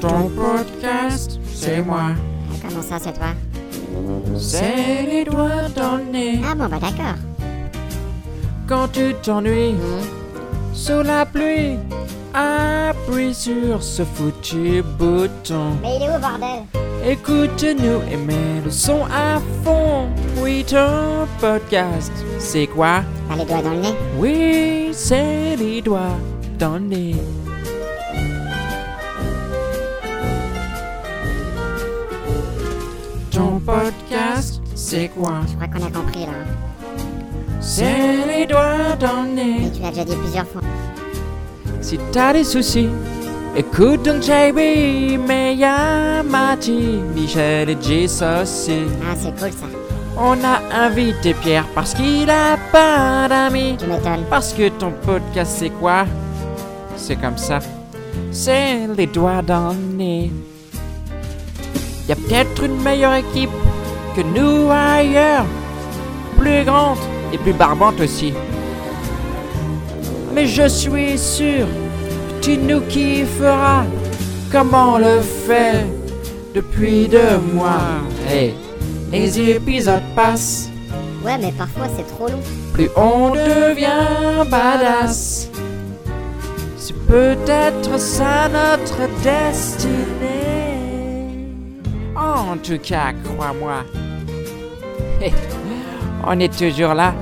Ton podcast, c'est moi. Comment ça, c'est toi? C'est les doigts dans le nez. Ah bon, bah d'accord. Quand tu t'ennuies Hmm. sous la pluie, appuie sur ce foutu bouton. Mais il est où, bordel? Écoute-nous et mets le son à fond. Oui, ton podcast, c'est quoi? Bah, les doigts dans le nez. Oui, c'est les doigts dans le nez. Ton podcast, c'est quoi? Je crois qu'on a compris, là. C'est les doigts dans le Mais nez. tu l'as déjà dit plusieurs fois. Si t'as des soucis, écoute donc JB, mais y'a Mati, Michel et Jess aussi. Ah, c'est cool, ça. On a invité Pierre parce qu'il a pas d'amis. Tu m'étonnes. Parce que ton podcast, c'est quoi? C'est comme ça. C'est les doigts dans le nez. Y a peut-être une meilleure équipe que nous ailleurs. Plus grande et plus barbante aussi. Mais je suis sûr que tu nous kifferas comme on le fait depuis deux mois? Hey, les épisodes passent Ouais, mais parfois, c'est trop long. plus on devient badass. C'est peut-être ça notre destinée. En tout cas, crois-moi. On est toujours là.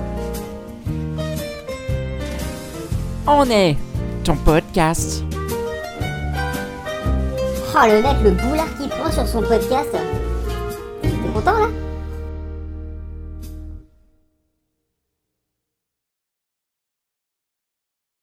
On est ton podcast. Oh, le mec, le boulard qui prend sur son podcast. T'es content, là?